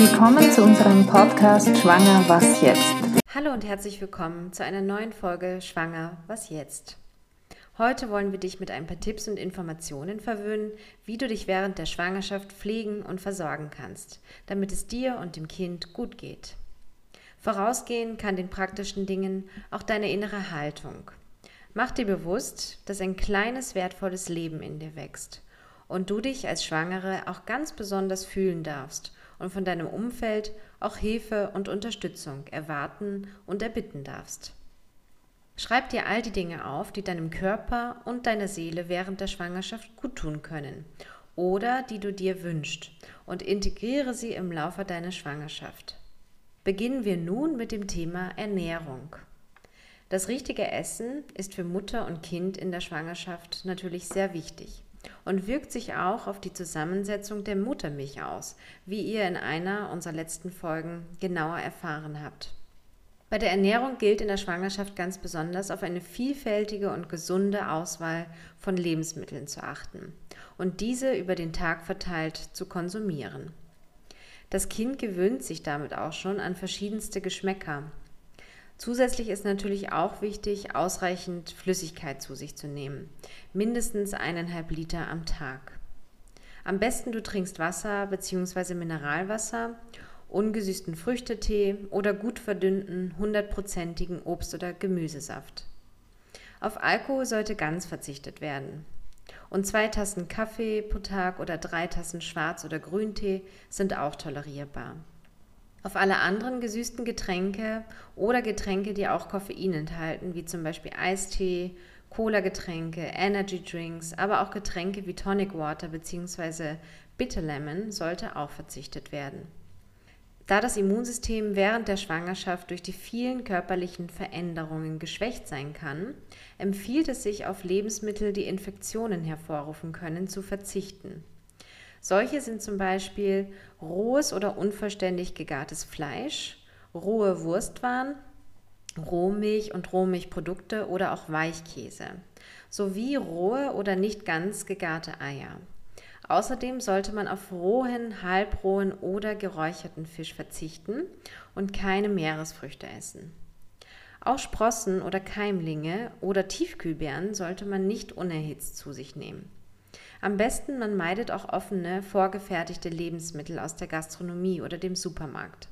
Willkommen zu unserem Podcast Schwanger, was jetzt? Hallo und herzlich willkommen zu einer neuen Folge Schwanger, was jetzt? Heute wollen wir dich mit ein paar Tipps und Informationen verwöhnen, wie du dich während der Schwangerschaft pflegen und versorgen kannst, damit es dir und dem Kind gut geht. Vorausgehen kann den praktischen Dingen auch deine innere Haltung. Mach dir bewusst, dass ein kleines, wertvolles Leben in dir wächst und du dich als Schwangere auch ganz besonders fühlen darfst und von deinem Umfeld auch Hilfe und Unterstützung erwarten und erbitten darfst. Schreib dir all die Dinge auf, die deinem Körper und deiner Seele während der Schwangerschaft gut tun können oder die du dir wünschst und integriere sie im Laufe deiner Schwangerschaft. Beginnen wir nun mit dem Thema Ernährung. Das richtige Essen ist für Mutter und Kind in der Schwangerschaft natürlich sehr wichtig und wirkt sich auch auf die Zusammensetzung der Muttermilch aus, wie ihr in einer unserer letzten Folgen genauer erfahren habt. Bei der Ernährung gilt in der Schwangerschaft ganz besonders auf eine vielfältige und gesunde Auswahl von Lebensmitteln zu achten und diese über den Tag verteilt zu konsumieren. Das Kind gewöhnt sich damit auch schon an verschiedenste Geschmäcker Zusätzlich ist natürlich auch wichtig, ausreichend Flüssigkeit zu sich zu nehmen. Mindestens eineinhalb Liter am Tag. Am besten du trinkst Wasser bzw. Mineralwasser, ungesüßten Früchtetee oder gut verdünnten, hundertprozentigen Obst- oder Gemüsesaft. Auf Alkohol sollte ganz verzichtet werden. Und zwei Tassen Kaffee pro Tag oder drei Tassen Schwarz- oder Grüntee sind auch tolerierbar. Auf alle anderen gesüßten Getränke oder Getränke, die auch Koffein enthalten, wie zum Beispiel Eistee, Cola-Getränke, Energy Drinks, aber auch Getränke wie Tonic Water bzw. Bitter Lemon sollte auch verzichtet werden. Da das Immunsystem während der Schwangerschaft durch die vielen körperlichen Veränderungen geschwächt sein kann, empfiehlt es sich auf Lebensmittel, die Infektionen hervorrufen können, zu verzichten. Solche sind zum Beispiel rohes oder unvollständig gegartes Fleisch, rohe Wurstwaren, Rohmilch und Rohmilchprodukte oder auch Weichkäse, sowie rohe oder nicht ganz gegarte Eier. Außerdem sollte man auf rohen, halbrohen oder geräucherten Fisch verzichten und keine Meeresfrüchte essen. Auch Sprossen oder Keimlinge oder Tiefkühlbeeren sollte man nicht unerhitzt zu sich nehmen. Am besten, man meidet auch offene, vorgefertigte Lebensmittel aus der Gastronomie oder dem Supermarkt.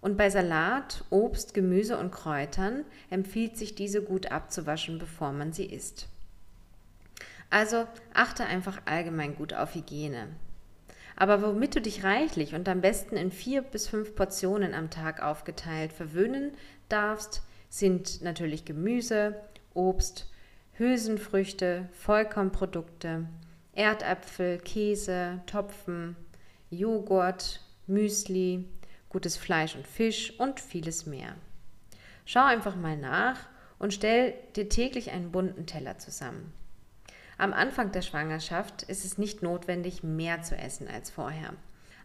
Und bei Salat, Obst, Gemüse und Kräutern empfiehlt sich diese gut abzuwaschen, bevor man sie isst. Also achte einfach allgemein gut auf Hygiene. Aber womit du dich reichlich und am besten in vier bis fünf Portionen am Tag aufgeteilt verwöhnen darfst, sind natürlich Gemüse, Obst, Hülsenfrüchte, Vollkornprodukte, Erdäpfel, Käse, Topfen, Joghurt, Müsli, gutes Fleisch und Fisch und vieles mehr. Schau einfach mal nach und stell dir täglich einen bunten Teller zusammen. Am Anfang der Schwangerschaft ist es nicht notwendig, mehr zu essen als vorher.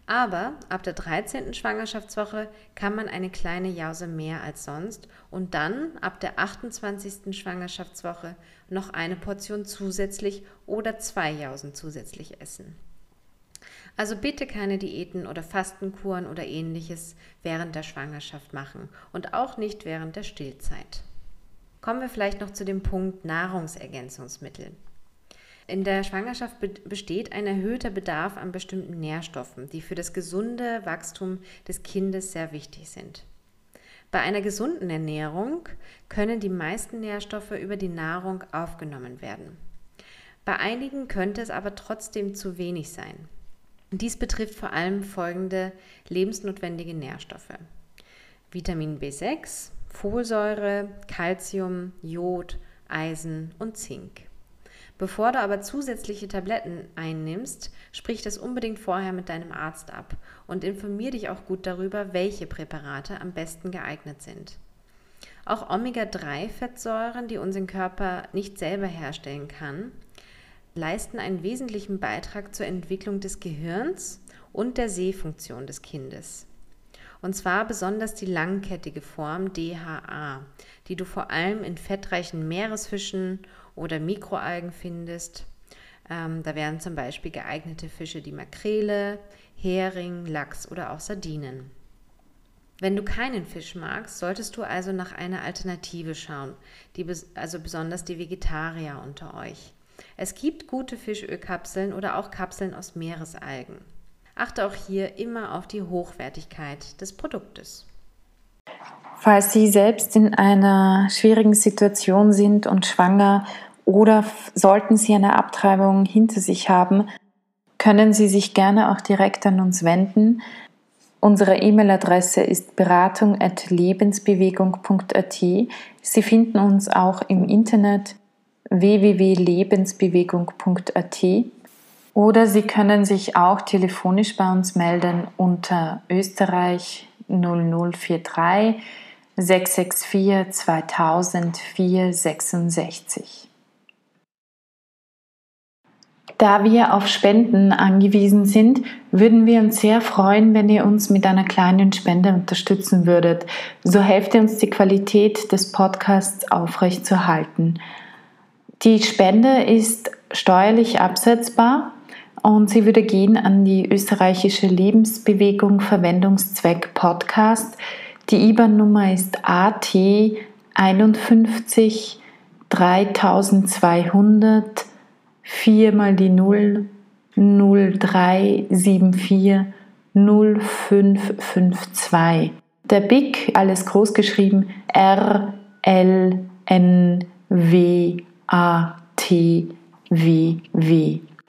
Aber ab der 13. Schwangerschaftswoche kann man eine kleine Jause mehr als sonst und dann ab der 28. Schwangerschaftswoche noch eine Portion zusätzlich oder zwei Jausen zusätzlich essen. Also bitte keine Diäten oder Fastenkuren oder ähnliches während der Schwangerschaft machen und auch nicht während der Stillzeit. Kommen wir vielleicht noch zu dem Punkt Nahrungsergänzungsmittel. In der Schwangerschaft besteht ein erhöhter Bedarf an bestimmten Nährstoffen, die für das gesunde Wachstum des Kindes sehr wichtig sind. Bei einer gesunden Ernährung können die meisten Nährstoffe über die Nahrung aufgenommen werden. Bei einigen könnte es aber trotzdem zu wenig sein. Dies betrifft vor allem folgende lebensnotwendige Nährstoffe. Vitamin B6, Folsäure, Calcium, Jod, Eisen und Zink. Bevor du aber zusätzliche Tabletten einnimmst, sprich das unbedingt vorher mit deinem Arzt ab und informier dich auch gut darüber, welche Präparate am besten geeignet sind. Auch Omega-3-Fettsäuren, die unseren Körper nicht selber herstellen kann, leisten einen wesentlichen Beitrag zur Entwicklung des Gehirns und der Sehfunktion des Kindes. Und zwar besonders die langkettige Form DHA, die du vor allem in fettreichen Meeresfischen oder Mikroalgen findest, Ähm, da wären zum Beispiel geeignete Fische die Makrele, Hering, Lachs oder auch Sardinen. Wenn du keinen Fisch magst, solltest du also nach einer Alternative schauen, die, also besonders die Vegetarier unter euch. Es gibt gute Fischölkapseln oder auch Kapseln aus Meeresalgen. Achte auch hier immer auf die Hochwertigkeit des Produktes. Falls Sie selbst in einer schwierigen Situation sind und schwanger oder sollten Sie eine Abtreibung hinter sich haben, können Sie sich gerne auch direkt an uns wenden. Unsere E-Mail-Adresse ist beratung.lebensbewegung.at. Sie finden uns auch im Internet www.lebensbewegung.at oder Sie können sich auch telefonisch bei uns melden unter Österreich 0043 664 2000 466. Da wir auf Spenden angewiesen sind, würden wir uns sehr freuen, wenn ihr uns mit einer kleinen Spende unterstützen würdet. So helft ihr uns, die Qualität des Podcasts aufrechtzuerhalten. Die Spende ist steuerlich absetzbar und sie würde gehen an die österreichische Lebensbewegung Verwendungszweck Podcast. Die IBAN-Nummer ist AT 51 3200 4 mal die 0 0374 0552. Der BIC, alles groß geschrieben, R L N W A T W W.